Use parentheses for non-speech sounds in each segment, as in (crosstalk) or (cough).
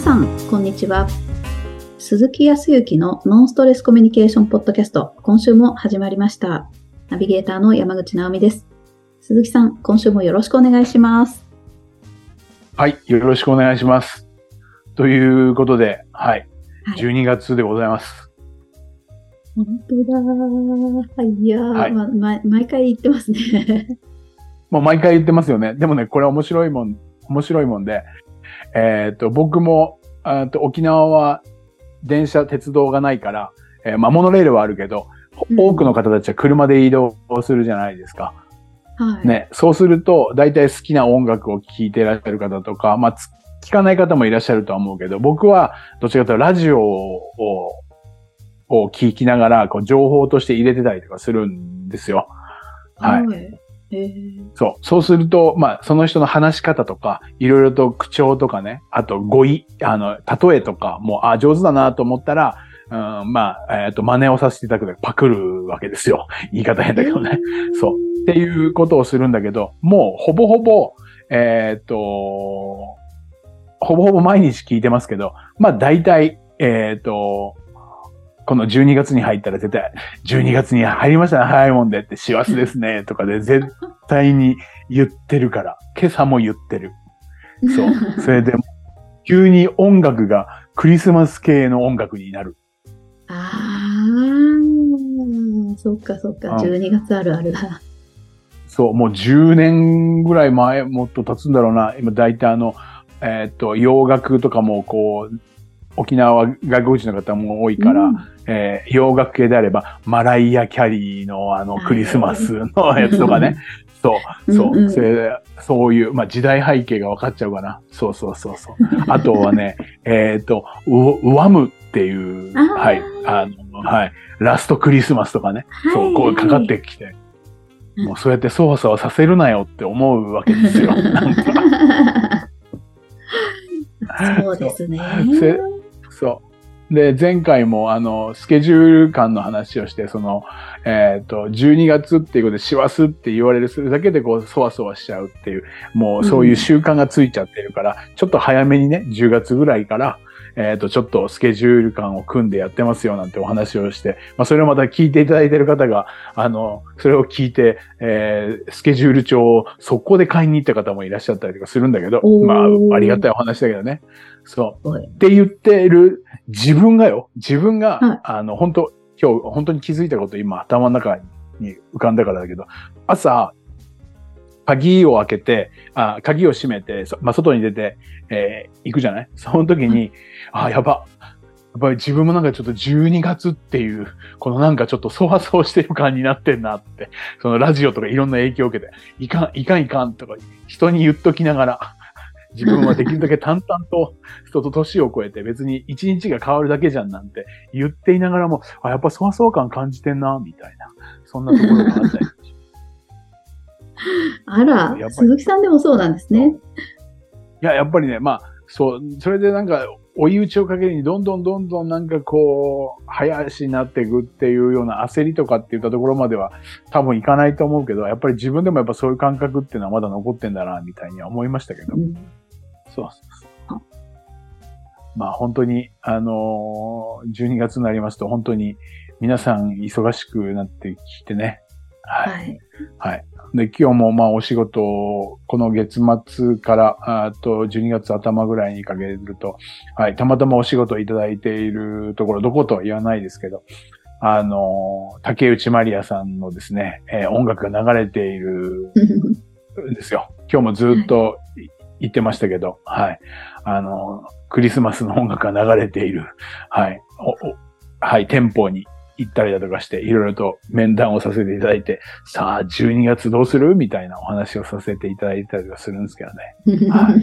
さん、こんにちは。鈴木康之のノンストレスコミュニケーションポッドキャスト、今週も始まりました。ナビゲーターの山口直美です。鈴木さん、今週もよろしくお願いします。はい、よろしくお願いします。ということで、はい、はい。12月でございます。本当だ。いやー、はいまま毎回言ってますね。(laughs) もう毎回言ってますよね。でもね、これ面白いもん、面白いもんで、えっ、と、僕も、あと沖縄は電車、鉄道がないから、えーまあ、モノレールはあるけど、うん多くの方たちは車で移動するじゃないですか。はい。ね、そうすると、大体好きな音楽を聴いていらっしゃる方とか、まあ、つ聞かない方もいらっしゃるとは思うけど、僕はどちらかというとラジオを、を聞きながら、こう、情報として入れてたりとかするんですよ。はい。はい。えーそう。そうすると、まあ、その人の話し方とか、いろいろと口調とかね、あと語彙、あの、例えとか、もう、あ、上手だなと思ったら、うん、まあ、えっ、と、真似をさせていただくとパクるわけですよ。(laughs) 言い方変だけどね。そう。っていうことをするんだけど、もうほぼほぼ、えーっと、ほぼほぼ毎日聞いてますけど、まあ大体、えーっと、この12月に入ったら絶対、12月に入りましたね、早いもんでって、師走ですね、(laughs) とかで絶対に言ってるから、今朝も言ってる。そう。(laughs) それで、急に音楽がクリスマス系の音楽になる。あー、そっかそっか、うん12月あるあるだ。そう、もう10年ぐらい前、もっと経つんだろうな。今大体あの、えーっと、洋楽とかもこう、沖縄は外国人の方も多いから、うんえー洋楽系であれば、マライア・キャリーのあのはいクリスマスのやつとかね。そう、そう、うんうんそそういう、まあ時代背景が分かっちゃうかな。そうそうそうそう。あとはね、(laughs) えっと、ウウワムっていう、はい、あの、はい、ラストクリスマスとかね。そう、こうかかってきて。もうそうやってそわそわさせるなよって思うわけですよ。(laughs) そうですね。せそう。で、前回も、あの、スケジュール感の話をして、その、えっ、と、12月っていうことで、師走って言われるするだけで、こう、そわそわしちゃうっていう、もうそういう習慣がついちゃってるから、ちょっと早めにね、10月ぐらいから、えっ、と、ちょっとスケジュール感を組んでやってますよなんてお話をして、まあ、それをまた聞いていただいている方が、あの、それを聞いて、えースケジュール帳を速攻で買いに行った方もいらっしゃったりとかするんだけどまあ、ありがたいお話だけどね。そう。はいって言ってる自分がよ、自分が、はいあの、本当今日本当に気づいたこと今頭の中に浮かんだからだけど、朝、鍵を開けて、あ鍵を閉めて、そまあ、外に出て、えー行くじゃない？その時に、あ、やば。やっぱり自分もなんかちょっと12月っていう、このなんかちょっとそわそわしてる感になってんなって、そのラジオとかいろんな影響を受けて、いかん、いかんいかんとか人に言っときながら、自分はできるだけ淡々と人と年を超えて別に一日が変わるだけじゃんなんて言っていながらも、あ、やっぱそわそわ感感じてんな、みたいな。そんなところがあったり。あら鈴木さんでもそうなんですね。いや、やっぱりね、まあ、そう、それでなんか、追い打ちをかけるに、どんどんどんどんなんかこう、早足になっていくっていうような焦りとかって言ったところまでは多分いかないと思うけど、やっぱり自分でもやっぱそういう感覚っていうのはまだ残ってんだな、みたいには思いましたけど。うそう。まあ本当に、あのー12月になりますと本当に皆さん忙しくなってきてね。はい。はい。はい。で、今日もまあお仕事を、この月末から、あと12月頭ぐらいにかけると、はい、たまたまお仕事をいただいているところ、どことは言わないですけど、あの、竹内まりやさんのですね、えー音楽が流れているんですよ。今日もずっとい言ってましたけど、はい。あの、クリスマスの音楽が流れている、はい。おおはい、店舗に行ったりだとかして、いろいろと面談をさせていただいて、さあ、12月どうする？みたいなお話をさせていただいたりはするんですけどね。はい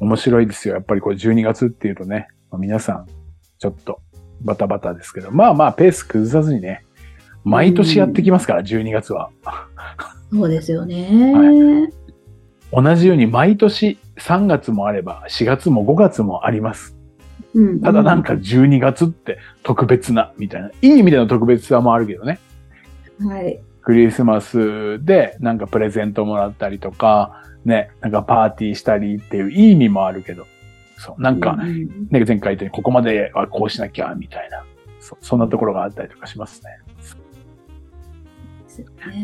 面白いですよ。やっぱりこう12月っていうとね、まあ皆さん、ちょっとバタバタですけど、まあまあペース崩さずにね、毎年やってきますから、12月は。そうですよね。同じように毎年3月もあれば、4月も5月もあります。うん。ただなんか12月って特別な、みたいな。いい意味での特別さもあるけどね。はい。クリスマスでなんかプレゼントもらったりとか、ね、なんかパーティーしたりっていういい意味もあるけど、そう、なんか、うん。ね、前回言ったようにここまではこうしなきゃ、みたいな、そそんなところがあったりとかしますね。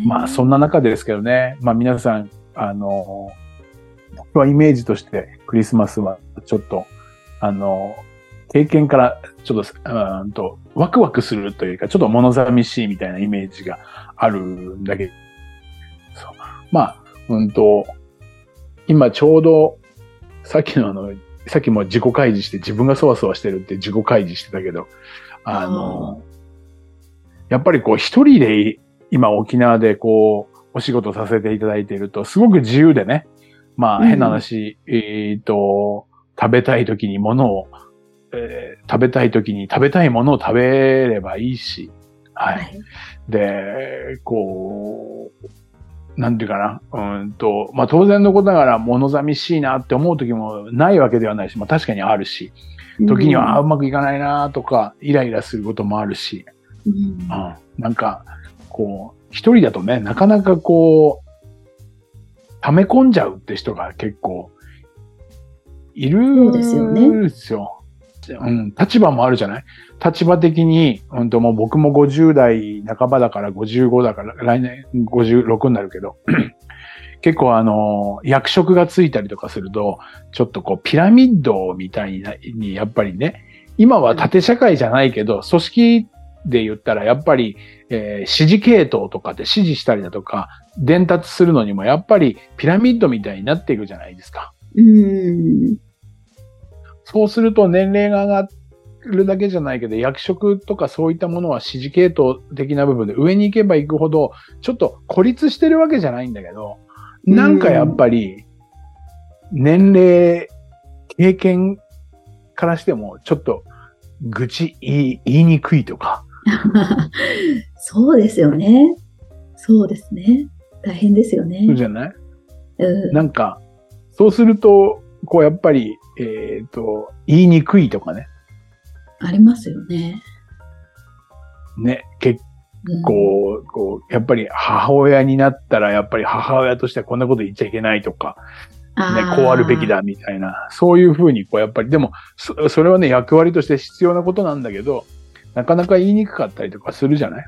まあ、そんな中ですけどね、まあ皆さん、あの、僕はイメージとしてクリスマスはちょっと、あの、経験からちょっと、うーんと、ワクワクするというか、ちょっと物寂しいみたいなイメージがあるんだけど、そう。まあ、うんと、今ちょうど、さっきのあの、さっきも自己開示して自分がそわそわしてるって自己開示してたけど、あの、やっぱりこう一人で今沖縄でこうお仕事させていただいているとすごく自由でね、まあうん。変な話、えっ、と、食べたい時に物を、えー食べたい時に食べたいものを食べればいいし、はい。はい。で、こう、なんていうかな、うんと、まあ当然のことながら物寂しいなって思う時もないわけではないし、まあ確かにあるし、時には、あーうまくいかないなとか、イライラすることもあるし、うんうん、なんか、こう、一人だとね、なかなかこう、溜め込んじゃうって人が結構、いるそうですよねんですよ。うん、立場もあるじゃない？立場的に、うんともう僕も50代半ばだから55だから、来年56になるけど、(clears throat) 結構あの、役職がついたりとかすると、ちょっとこう、ピラミッドみたいなに、やっぱりね、今は縦社会じゃないけど、組織で言ったら、やっぱり、えー指示系統とかで指示したりだとか、伝達するのにも、やっぱりピラミッドみたいになっていくじゃないですか。うん。そうすると年齢が上がるだけじゃないけど、役職とかそういったものは指示系統的な部分で上に行けば行くほど、ちょっと孤立してるわけじゃないんだけど、なんかやっぱり、年齢、経験からしても、ちょっと愚痴言い言いにくいとか、(laughs) そうですよね。そうですね。大変ですよねそう。じゃない？うんなんか、そうすると、こうやっぱり、えっ、と、言いにくいとかね。ありますよね。ね、結うん構、こう、やっぱり母親になったら、やっぱり母親としてはこんなこと言っちゃいけないとか、ね、こうあるべきだみたいな、そういうふうに、こう、やっぱり、でも、そそれはね、役割として必要なことなんだけど、なかなか言いにくかったりとかするじゃない？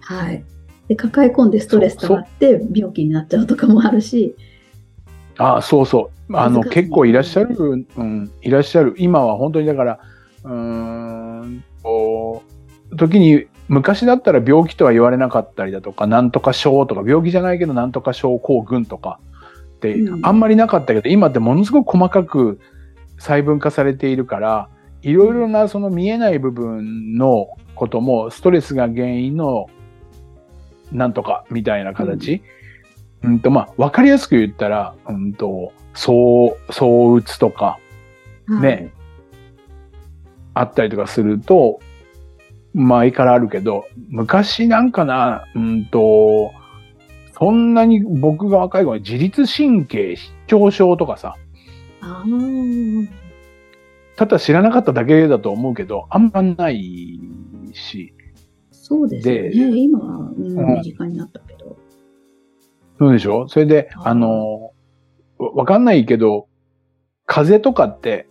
はい。で、抱え込んでストレス溜まって病気になっちゃうとかもあるし。ああ、そうそう。あの、結構いらっしゃる、うん、いらっしゃる。今は本当にだから、うーん、こう、時に、昔だったら病気とは言われなかったりだとか、なんとか症とか、病気じゃないけどなんとか症候群とかってう、んあんまりなかったけど、今ってものすごく細かく細分化されているから、いろいろなその見えない部分のことも、ストレスが原因のなんとかみたいな形。うん、と、まあ、わかりやすく言ったら、うんと、そう、そう打つとか、ね、あったりとかすると、前からあるけど、昔なんかな、うんと、そんなに僕が若い頃自律神経失調症とかさ、ただ知らなかっただけだと思うけど、あんまないし、そうですよね。で今は、うんうん。身近になったけど。そうでしょ？それで、あの、わわかんないけど、風邪とかって、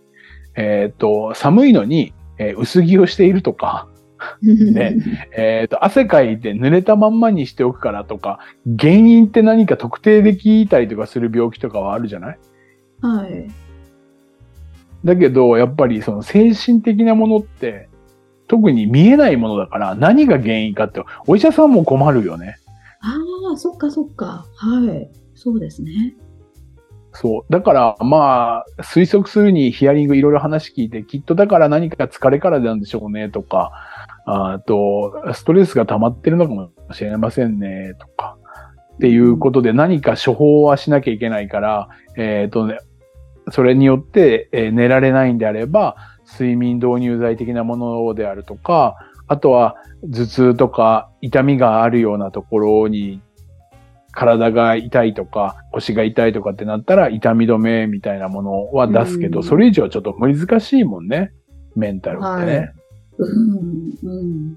えっ、と、寒いのに、えー薄着をしているとか、(laughs) ねえっ、と、汗かいて濡れたまんまにしておくからとか、原因って何か特定できたりとかする病気とかはあるじゃない？はい。だけど、やっぱりその精神的なものって、特に見えないものだから、何が原因かって、お医者さんも困るよね。ああ、そっかそっか。はい。そうですね。そう。だから、まあ、推測するにヒアリングいろいろ話聞いて、きっとだから何か疲れからなんでしょうね、とか、あと、ストレスが溜まってるのかもしれませんね、とか、っていうことで何か処方はしなきゃいけないから、えっ、とね、それによって、えー寝られないんであれば、睡眠導入剤的なものであるとか、あとは頭痛とか痛みがあるようなところに体が痛いとか腰が痛いとかってなったら痛み止めみたいなものは出すけど、うんそれ以上はちょっと難しいもんね。メンタルってね。はいうん。うん。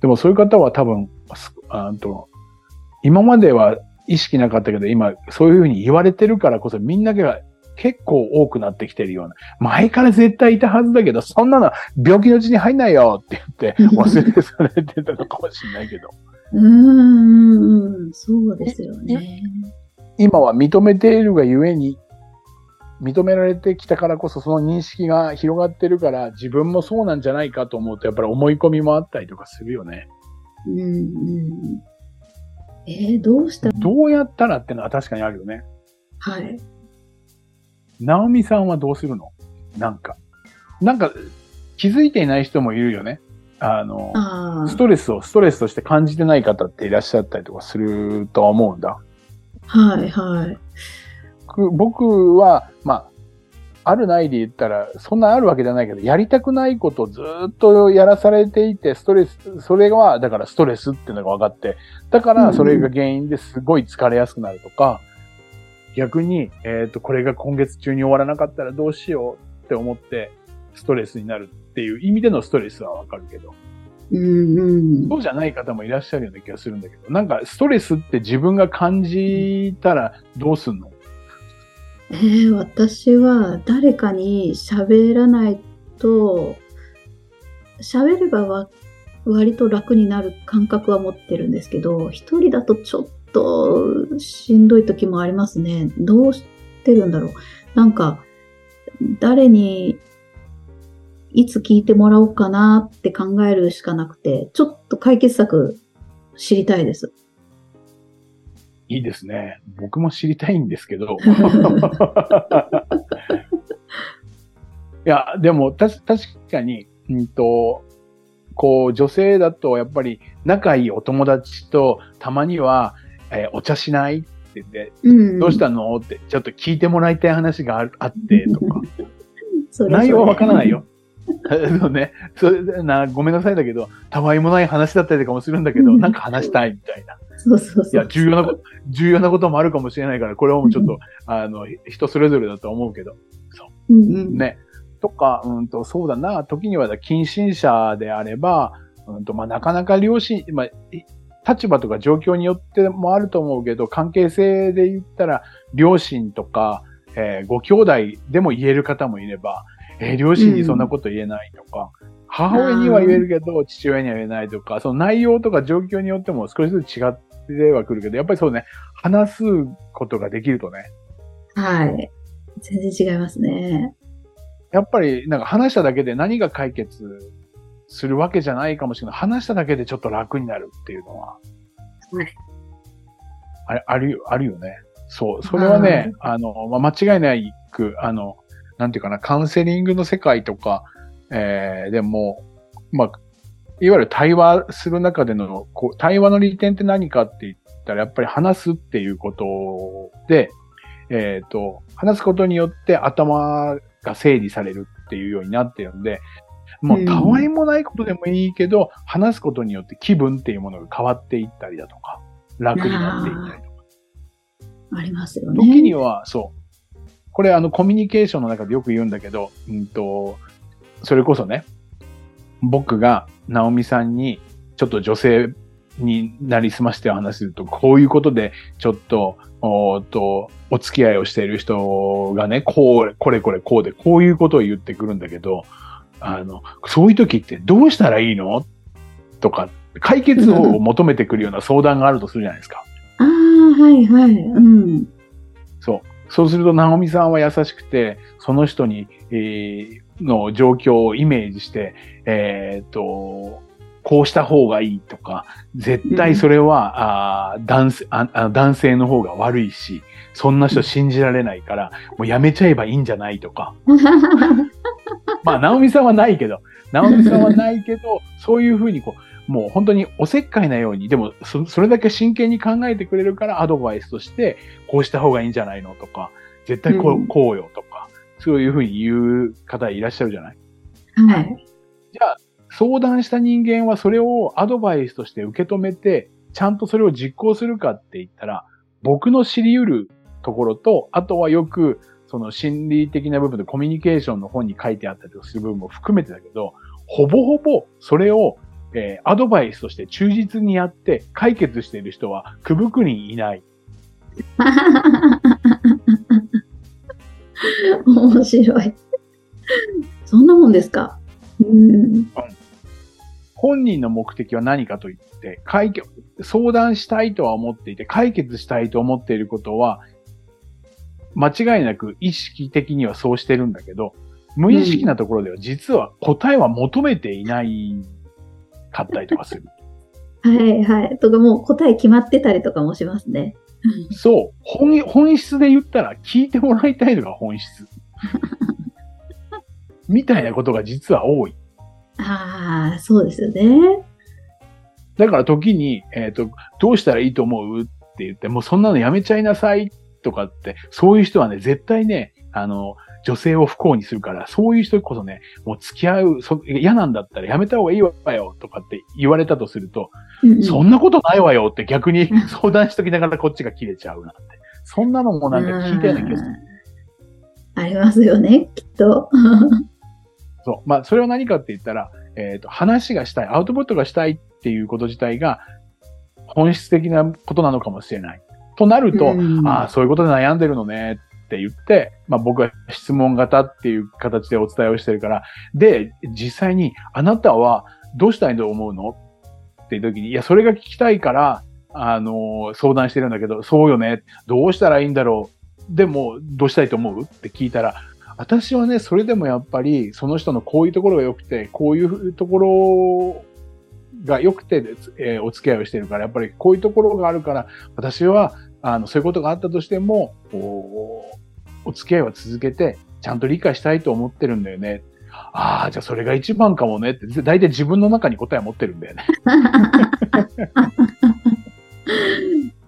でもそういう方は多分、すあと今までは意識なかったけど、今そういうふうに言われてるからこそみんなが結構多くなってきてるような。前から絶対いたはずだけど、そんなの病気のうちに入んないよって言って忘れされてたのかもしれないけど。うーん、そうですよね。今は認めているがゆえに、認められてきたからこそその認識が広がってるから自分もそうなんじゃないかと思うとやっぱり思い込みもあったりとかするよね。うんうん。えー、どうした？ら、どうやったらってのは確かにあるよね。はい。ナオミさんはどうするの？なんか。なんか気づいていない人もいるよね。あの、あストレスをストレスとして感じてない方っていらっしゃったりとかするとは思うんだ。あ、はいはい。僕僕は、まあ、あるないで言ったら、そんなあるわけじゃないけど、やりたくないことをずっとやらされていて、ストレス、それが、だからストレスっていうのが分かって、だからそれが原因ですごい疲れやすくなるとか、逆に、えっ、と、これが今月中に終わらなかったらどうしようって思って、ストレスになるっていう意味でのストレスはわかるけど、うんうん。そうじゃない方もいらっしゃるような気がするんだけど、なんかストレスって自分が感じたらどうすんの？えー、私は誰かに喋らないと、喋ればわ割と楽になる感覚は持ってるんですけど、一人だとちょっとしんどい時もありますね。どうしてるんだろう。なんか、誰にいつ聞いてもらおうかなって考えるしかなくて、ちょっと解決策知りたいです。いいですね。僕も知りたいんですけど。(laughs) いや、でも、たし、確かに、うんと、こう、女性だと、やっぱり、仲いいお友達と、たまには、えーお茶しない？って言って、うんどうしたの？って、ちょっと聞いてもらいたい話があるあって、とか。(laughs) それそれ内容はわからないよ。(laughs) そうね。それでな、ごめんなさいだけど、たわいもない話だったりとかもするんだけど、うんなんか話したいみたいな。そうそうそう。いや、重要なこと、重要なこともあるかもしれないから、これはもうちょっと、あの、人それぞれだと思うけど。うんうん。ね。とか、うんと、そうだな、時には近親者であれば、うんと、まあ、なかなか両親、まあ、い立場とか状況によってもあると思うけど、関係性で言ったら、両親とか、えーご兄弟でも言える方もいれば、えー両親にそんなこと言えないとか、母親には言えるけど、父親には言えないとか、その内容とか状況によっても少しずつ違ってはくるけど、やっぱりそうね、話すことができるとね、はい。全然違いますね。やっぱりなんか話しただけで何が解決するわけじゃないかもしれない。話しただけでちょっと楽になるっていうのは、はい。あれあるよ、あるよね。そう。それはね、あの、まあ、間違いないく、あの、なんていうかな、カウンセリングの世界とか、えー、でも、まあ、いわゆる対話する中での、こう、対話の利点って何かって言ったら、やっぱり話すっていうことで、えっ、と、話すことによって頭が整理されるっていうようになってるんで、もうたわいもないことでもいいけど、話すことによって気分っていうものが変わっていったりだとか、楽になっていったりとか。ありますよね。時には、そう。これあのコミュニケーションの中でよく言うんだけど、うんと、それこそね、僕がナオミさんにちょっと女性になりすましてお話しすると、こういうことでちょっと、おと、お付き合いをしている人がね、こう、これこれこうで、こういうことを言ってくるんだけど、あの、そういう時ってどうしたらいいの？とか、解決法を求めてくるような相談があるとするじゃないですか。ああ、はいはい。うん。そう。そうすると、ナオミさんは優しくて、その人に、えーの状況をイメージして、えーっと、こうした方がいいとか、絶対それは、あー男性ああ男性の方が悪いし、そんな人信じられないから、もうやめちゃえばいいんじゃないとか。(laughs) まあ、ナオミさんはないけど、ナオミさんはないけど、そういうふうにこう、もう本当におせっかいなように、でもそ、それだけ真剣に考えてくれるからアドバイスとして、こうした方がいいんじゃないのとか、絶対こう,、うんこうよとか、そういうふうに言う方いらっしゃるじゃない？はい。じゃあ、相談した人間はそれをアドバイスとして受け止めて、ちゃんとそれを実行するかって言ったら、僕の知り得るところと、あとはよく、その心理的な部分でコミュニケーションの本に書いてあったりする部分も含めてだけど、ほぼほぼそれを、えーアドバイスとして忠実にやって解決している人はくぶくにいない。面白い。そんなもんですか？うん。本人の目的は何かと言って、解決、相談したいとは思っていて、解決したいと思っていることは、間違いなく意識的にはそうしてるんだけど、無意識なところでは実は答えは求めていないかったりとかする。(laughs) はいはい。とかもう答え決まってたりとかもしますね。そう。本、本質で言ったら聞いてもらいたいのが本質。(laughs) みたいなことが実は多い。ああ、そうですよね。だから時に、えっ、と、どうしたらいいと思う？って言って、もうそんなのやめちゃいなさいとかって、そういう人はね、絶対ね、あの、女性を不幸にするから、そういう人こそね、もう付き合う、そ嫌なんだったらやめた方がいいわよとかって言われたとすると、うんうんそんなことないわよって逆に相談しときながらこっちが切れちゃうなんて。そんなのもなんか聞いたような気がする。うんありますよね、きっと。そう。まあ、それは何かって言ったら、えっ、と、話がしたい、アウトプットがしたいっていうこと自体が、本質的なことなのかもしれない。となると、うんああ、そういうことで悩んでるのねって言って、まあ僕は質問型っていう形でお伝えをしてるから、で、実際に、あなたはどうしたいと思うの？っていう時に、いや、それが聞きたいから、あの相談してるんだけど、そうよね。どうしたらいいんだろう？でも、どうしたいと思う？って聞いたら、私はね、それでもやっぱり、その人のこういうところが良くて、こういうところが良くて、えーお付き合いをしてるから、やっぱりこういうところがあるから、私は、あの、そういうことがあったとしても、こうお付き合いは続けて、ちゃんと理解したいと思ってるんだよね。ああ、じゃあそれが一番かもねって、大体自分の中に答えを持ってるんだよね。(laughs)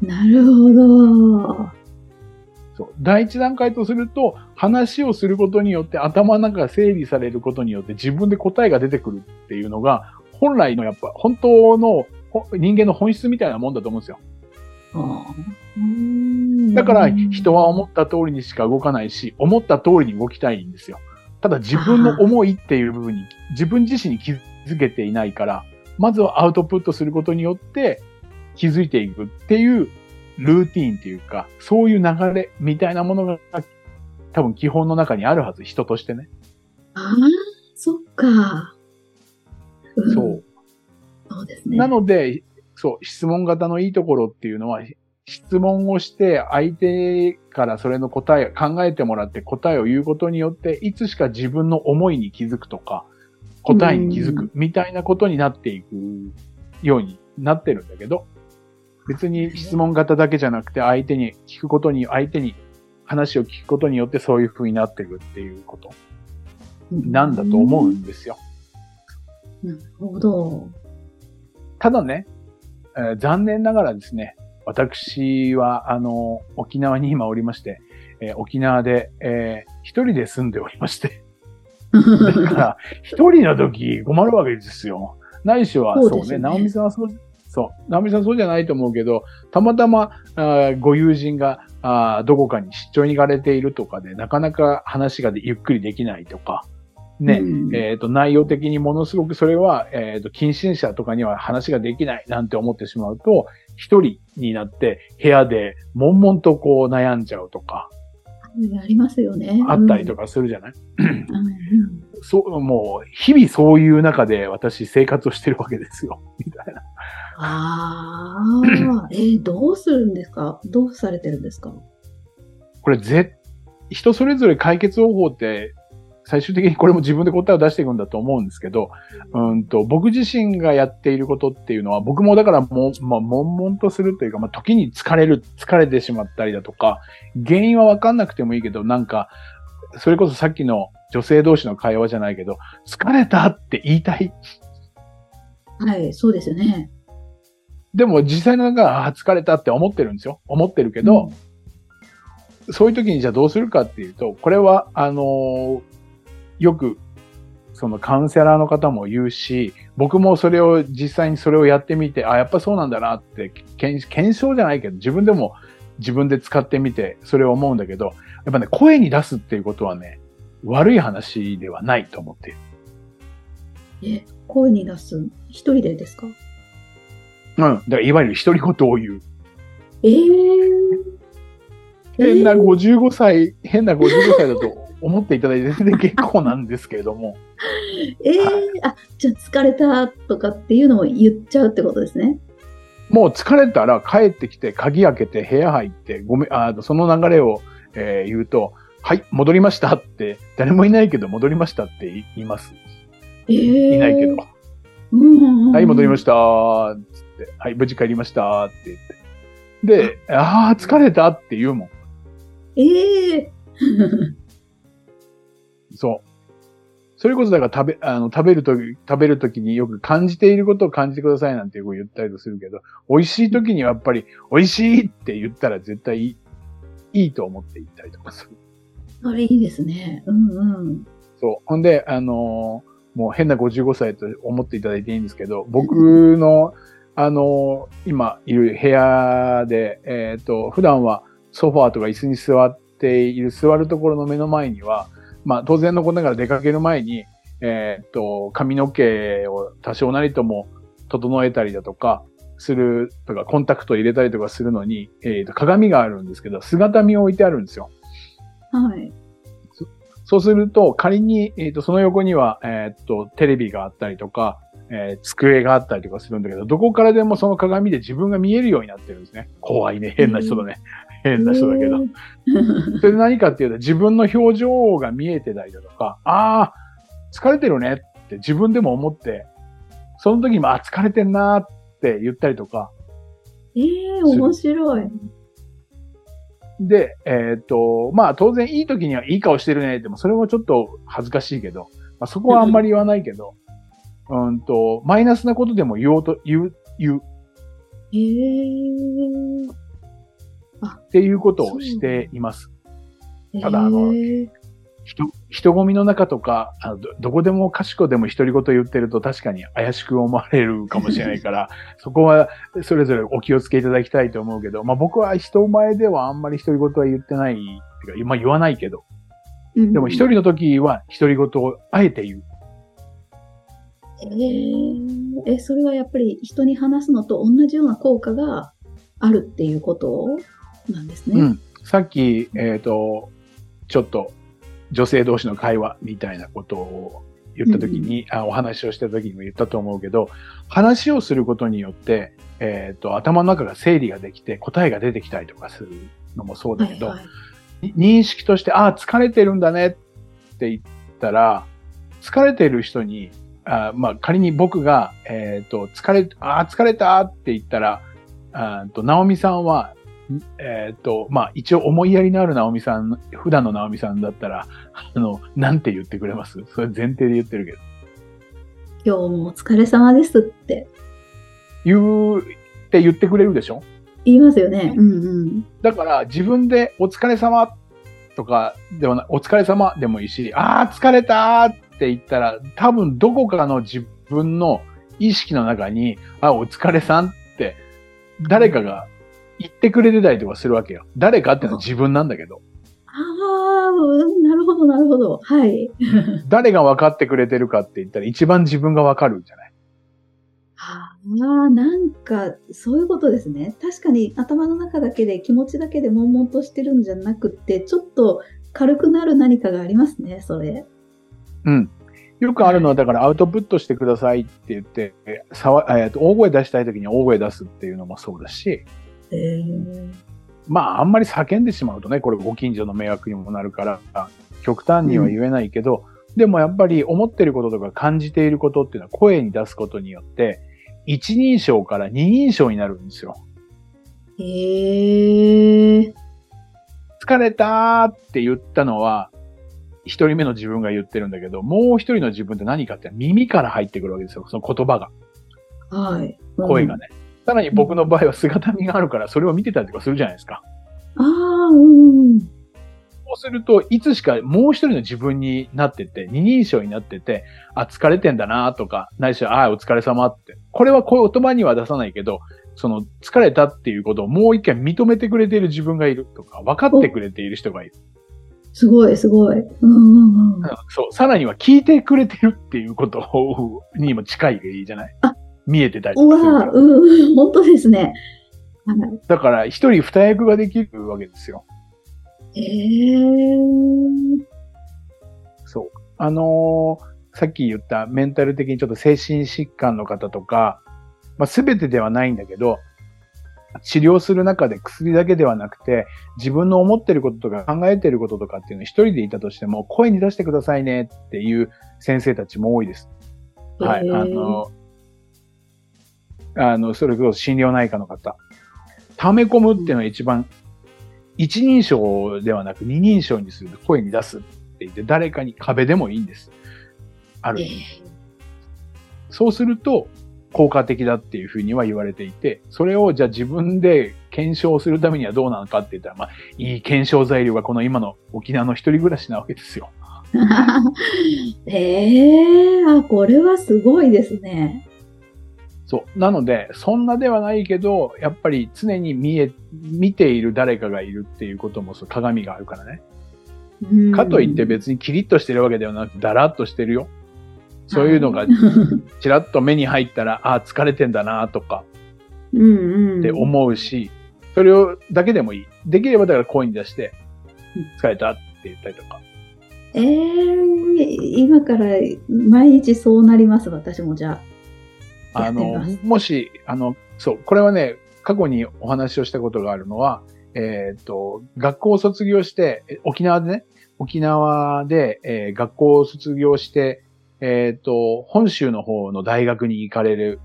なるほど。そう。第一段階とすると、話をすることによって、頭の中が整理されることによって、自分で答えが出てくるっていうのが、本来のやっぱ、本当のほ人間の本質みたいなもんだと思うんですよ。だから、人は思った通りにしか動かないし、思った通りに動きたいんですよ。ただ自分の思いっていう部分に、(laughs) 自分自身に気づけていないから、まずはアウトプットすることによって気づいていくっていうルーティーンっていうか、そういう流れみたいなものが多分基本の中にあるはず、人としてね。ああ、そっか。んそう。そうですね。なので、そう、質問型のいいところっていうのは、質問をして相手からそれの答え、考えてもらって答えを言うことによって、いつしか自分の思いに気づくとか、答えに気づくみたいなことになっていくようになってるんだけど、別に質問型だけじゃなくて相手に聞くことに、相手に話を聞くことによってそういう風になっていくっていうことなんだと思うんですよ。なるほど。ただね、えー残念ながらですね、私は、あの、沖縄に今おりまして、えー沖縄で、えー一人で住んでおりまして、だから、一人の時困るわけですよ。ないしは、そうね、直美さんはそう、そう、直美さんそうじゃないと思うけど、たまたま、あーご友人が、あーどこかに出張に行かれているとかで、なかなか話がでゆっくりできないとか、ね、うんえっ、と、内容的にものすごくそれは、えっ、と、近親者とかには話ができないなんて思ってしまうと、一人になって部屋で悶々とこう悩んじゃうとか、ありますよね。あったりとか。かするじゃない、うんうんそう、もう、日々そういう中で私生活をしてるわけですよ。(laughs) みたいな。ああ、えーどうするんですか？どうされてるんですか？これぜ、人それぞれ解決方法って、最終的にこれも自分で答えを出していくんだと思うんですけど、うんと、僕自身がやっていることっていうのは、僕もだからもう、まあ、悶々とするというか、まあ、時に疲れる、疲れてしまったりだとか、原因はわかんなくてもいいけど、なんか、それこそさっきの女性同士の会話じゃないけど、疲れたって言いたい。はい、そうですよね。でも実際なんか、あー疲れたって思ってるんですよ。思ってるけど、そういう時にじゃあどうするかっていうと、これは、あのーよく、そのカウンセラーの方も言うし、僕もそれを実際にそれをやってみて、あ、やっぱそうなんだなって、検検証じゃないけど、自分でも自分で使ってみて、それを思うんだけど、やっぱね、声に出すっていうことはね、悪い話ではないと思っている。え、声に出す一人でですか？うん。だからいわゆる独り言を言う。ええ変な55歳、変な55歳だと思っていただいて全然結構なんですけれども。(laughs) えー、あ、じゃあ疲れたとかっていうのも言っちゃうってことですね？もう疲れたら帰ってきて鍵開けて部屋入ってごめん、あその流れを、えー言うと、はい、戻りましたって、誰もいないけど戻りましたって言います。えー、いないけど。うんうんうん、はい、戻りまししたーっつって、はい、無事帰りましたーって言って。で、ああ、疲れたって言うもん。た。ええそう。それこそだから食べ、あの、食べるとき、食べるときによく感じていることを感じてくださいなんてよく言ったりとするけど、美味しいときにはやっぱり、美味しいって言ったら絶対いい、いいと思って言ったりとかする。あれいいですね。うんうん。そう。ほんで、あのーもう変な55歳と思っていただいていいんですけど、僕の、あのー今いる部屋で、えっ、と、普段はソファーとか椅子に座っている座るところの目の前には、まあ当然のことながら出かける前に、えっ、と、髪の毛を多少なりとも整えたりだとか、するとか、コンタクトを入れたりとかするのに、えっ、と、鏡があるんですけど、姿見を置いてあるんですよ。はい。そうすると、仮に、えっ、と、その横には、えっ、と、テレビがあったりとか、えー机があったりとかするんだけど、どこからでもその鏡で自分が見えるようになってるんですね。怖いね。変な人だね。変な人だけど。それで何かっていうと、自分の表情が見えてたりだとか、ああ、疲れてるねって自分でも思って、その時にも、あ、疲れてんなーって言ったりとか、ええ面白い。で、えっ、と、まあ当然いい時にはいい顔してるねっても、それもちょっと恥ずかしいけど、まあそこはあんまり言わないけど、うん。と、マイナスなことでも言おうと、言う、言う。ええっていうことをしています。ただあのええ人、人混みの中とか、あのどどこでも賢でも独り言言ってると確かに怪しく思われるかもしれないから、(laughs) そこはそれぞれお気をつけいただきたいと思うけど、まあ僕は人前ではあんまり独り言は言ってない、てかまあ言わないけど、うんでも一人の時は独り言をあえて言う。えええ、それはやっぱり人に話すのと同じような効果があるっていうこと？なんですね。うん。さっき、えっ、と、ちょっと女性同士の会話みたいなことを言ったときに、あ、お話をしたときにも言ったと思うけど、話をすることによって、えっ、と、頭の中が整理ができて答えが出てきたりとかするのもそうだけど、はいはいに認識として、あ、疲れてるんだねって言ったら、疲れてる人に、あまあ、仮に僕が、えっ、と、疲れ、あ、疲れたって言ったら、あと、ナオミさんは、んえっ、と、まあ、一応思いやりのあるナオミさん、普段のナオミさんだったら、あの、なんて言ってくれます？それ前提で言ってるけど。今日もお疲れ様ですって言うって言ってくれるでしょ？言いますよね。うんうん。だから自分でお疲れ様とかではなお疲れ様でもいいし、ああ、疲れたーって言ったら、多分どこかの自分の意識の中に、あ、お疲れさんって誰かが言ってくれてたりとかするわけよ。誰かっていうのは自分なんだけど、ああ、うんなるほど、なるほど。はい。(laughs) 誰が分かってくれてるかって言ったら一番自分が分かるんじゃない？ああ、なんか、そういうことですね。確かに頭の中だけで気持ちだけで悶々としてるんじゃなくて、ちょっと軽くなる何かがありますね、それ。うん。よくあるのは、だからアウトプットしてくださいって言って、えさわえーと大声出したい時に大声出すっていうのもそうだし、えー、まあ、あんまり叫んでしまうとね、これご近所の迷惑にもなるから、極端には言えないけど、でもやっぱり思ってることとか感じていることっていうのは声に出すことによって、一人称から二人称になるんですよ。えー、疲れたーって言ったのは、一人目の自分が言ってるんだけど、もう一人の自分って何かって耳から入ってくるわけですよ。その言葉が、はい。うん声がね。さらに僕の場合は姿見があるから、それを見てたりとかするじゃないですか。ああ、うん。そうすると、いつしかもう一人の自分になってて、二人称になってて、あ、疲れてんだなとか、ないしは、あ、お疲れ様って。これはこういう言葉には出さないけど、その、疲れたっていうことをもう一回認めてくれている自分がいるとか、分かってくれている人がいる。すごい、すごい。うんうんうん。そう、さらには聞いてくれてるっていうことをにも近いがいいじゃない？あ見えてたりう。わうん、本当ですね。はいだから、一人二役ができるわけですよ。えー、そう。あのーさっき言ったメンタル的にちょっと精神疾患の方とか、まあ、全てではないんだけど、治療する中で薬だけではなくて、自分の思ってることとか考えてることとかっていうのを一人でいたとしても、声に出してくださいねっていう先生たちも多いです。はい。へーあの、あの、それこそ心療内科の方。溜め込むっていうのは一番、一人称ではなく二人称にすると声に出すって言って、誰かに壁でもいいんです。あるえ意味。そうすると、効果的だっていうふうには言われていて、それをじゃあ自分で検証するためにはどうなのかって言ったら、まあ、いい検証材料がこの今の沖縄の一人暮らしなわけですよ。ー、(laughs) えー、あ、これはすごいですね。そう。なので、そんなではないけど、やっぱり常に見え、見ている誰かがいるっていうこともそう鏡があるからね。うんかといって別にキリッとしてるわけではなくて、だらっとしてるよ。そういうのがちらっと目に入ったら、ああ、疲れてんだなとか。って思うし、それをだけでもいい。できればだから声に出してうん、疲れたって言ったりとか。えー、今から毎日そうなります、私もじゃあ。あの (laughs) もし、あの、そう、これはね、過去にお話をしたことがあるのは、えっ、と、学校を卒業して、え沖縄でね、沖縄で、えー学校を卒業して、えっ、と、本州の方の大学に行かれる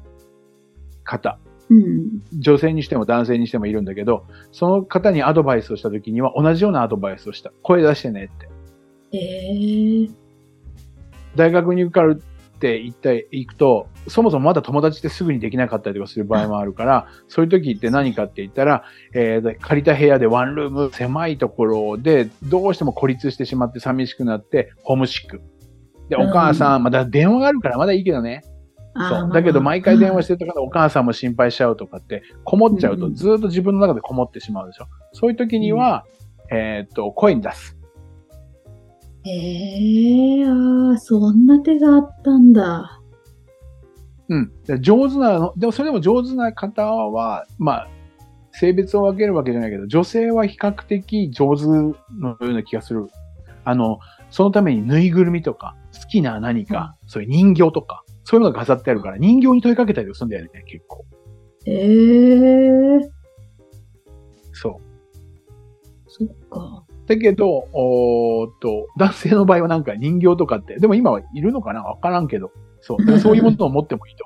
方、うん。女性にしても男性にしてもいるんだけど、その方にアドバイスをした時には同じようなアドバイスをした。声出してねって。えー、大学に受かるって言って行くと、そもそもまだ友達ってすぐにできなかったりとかする場合もあるから、そういう時って何かって言ったら、えー借りた部屋でワンルーム、狭いところで、どうしても孤立してしまって寂しくなって、ホームシック。で、うんお母さん、まだ電話があるからまだいいけどね。そう。だけど毎回電話してるとかでお母さんも心配しちゃうとかって、こもっちゃうとうんずーっと自分の中でこもってしまうでしょ。そういう時には、えーっと、声に出す。ええああ、そんな手があったんだ。うん。で上手なの、でもそれでも上手な方は、まあ、性別を分けるわけじゃないけど、女性は比較的上手のような気がする。あの、そのためにぬいぐるみとか、好きな何か、そういう人形とか、そういうのが飾ってあるから、人形に問いかけたりするんだよね、結構。ええそう。そっか。だけど、おと、男性の場合はなんか人形とかって、でも今はいるのかなわからんけど。そう。(laughs) そういうものを持ってもいいと。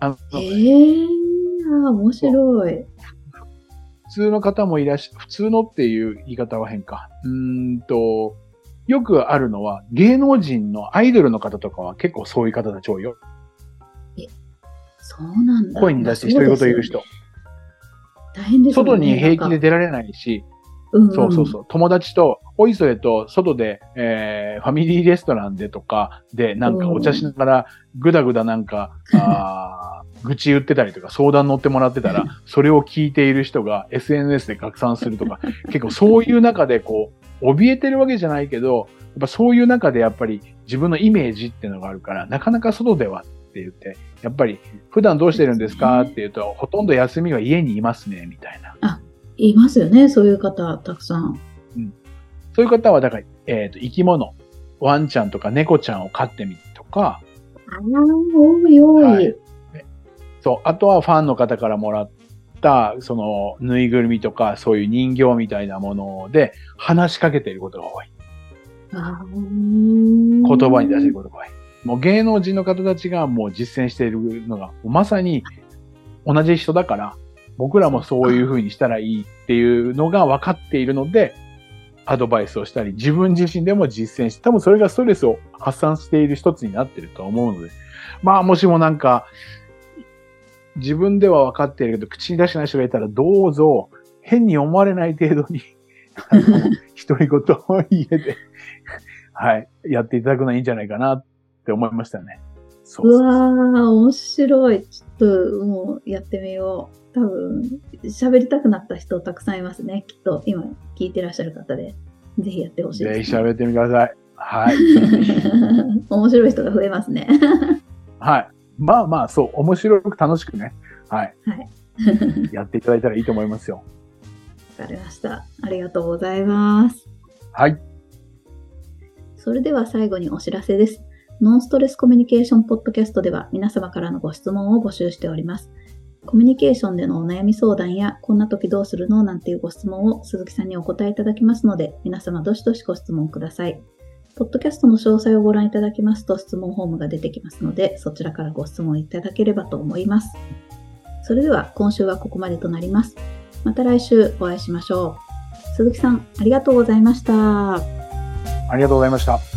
あええああ、面白い。普通の方もいらっしゃ、普通のっていう言い方は変か。うーんと、よくあるのは、芸能人のアイドルの方とかは結構そういう方たち多いよ。そうなんだ。声に出して独り言言う人。大変ですよね。外に平気で出られないし、うんんそうそうそう。友達と、おいそれと、外で、えー、ファミリーレストランでとか、で、なんかお茶しながら、ぐだぐだなんか、あー (laughs) 愚痴言ってたりとか、相談乗ってもらってたら、(laughs) それを聞いている人が SNS で拡散するとか、結構そういう中でこう、怯えてるわけじゃないけど、やっぱそういう中でやっぱり自分のイメージっていうのがあるから、なかなか外ではって言って、やっぱり普段どうしてるんですかって言うと、ほとんど休みは家にいますね、みたいな。いますよね、そういう方、たくさん。そういう方は、だから、えっ、と、生き物、ワンちゃんとか猫ちゃんを飼ってみるとか、ああ、多い多い。はいそう、あとはファンの方からもらった、その、ぬいぐるみとか、そういう人形みたいなもので、話しかけていることが多い。あー言葉に出せることが多い。もう芸能人の方たちがもう実践しているのが、まさに同じ人だから、僕らもそういう風にしたらいいっていうのが分かっているので、アドバイスをしたり、自分自身でも実践して、多分それがストレスを発散している一つになっていると思うので、まあもしもなんか、自分では分かっているけど、口に出してない人がいたら、どうぞ、変に思われない程度に、(laughs) あの、独り言を家で、はい、やっていただくのはいいんじゃないかなって思いましたね。そううそうわー、面白い。ちょっともうやってみよう。多分、喋りたくなった人たくさんいますね。きっと今聞いてらっしゃる方で。ぜひやってほしいね。ひ喋ってみてください。はい。(laughs) 面白い人が増えますね。はい。まあまあ、そう、面白く楽しくね。はい。はい。(laughs) やっていただいたらいいと思いますよ。かりました。ありがとうございます。はい。それでは最後にお知らせです。ノンストレスコミュニケーションポッドキャストでは皆様からのご質問を募集しております。コミュニケーションでのお悩み相談や、こんな時どうするのなんていうご質問を鈴木さんにお答えいただきますので、皆様どしどしご質問ください。ポッドキャストの詳細をご覧いただきますと質問フォームが出てきますので、そちらからご質問いただければと思います。それでは今週はここまでとなります。また来週お会いしましょう。鈴木さん、ありがとうございました。ありがとうございました。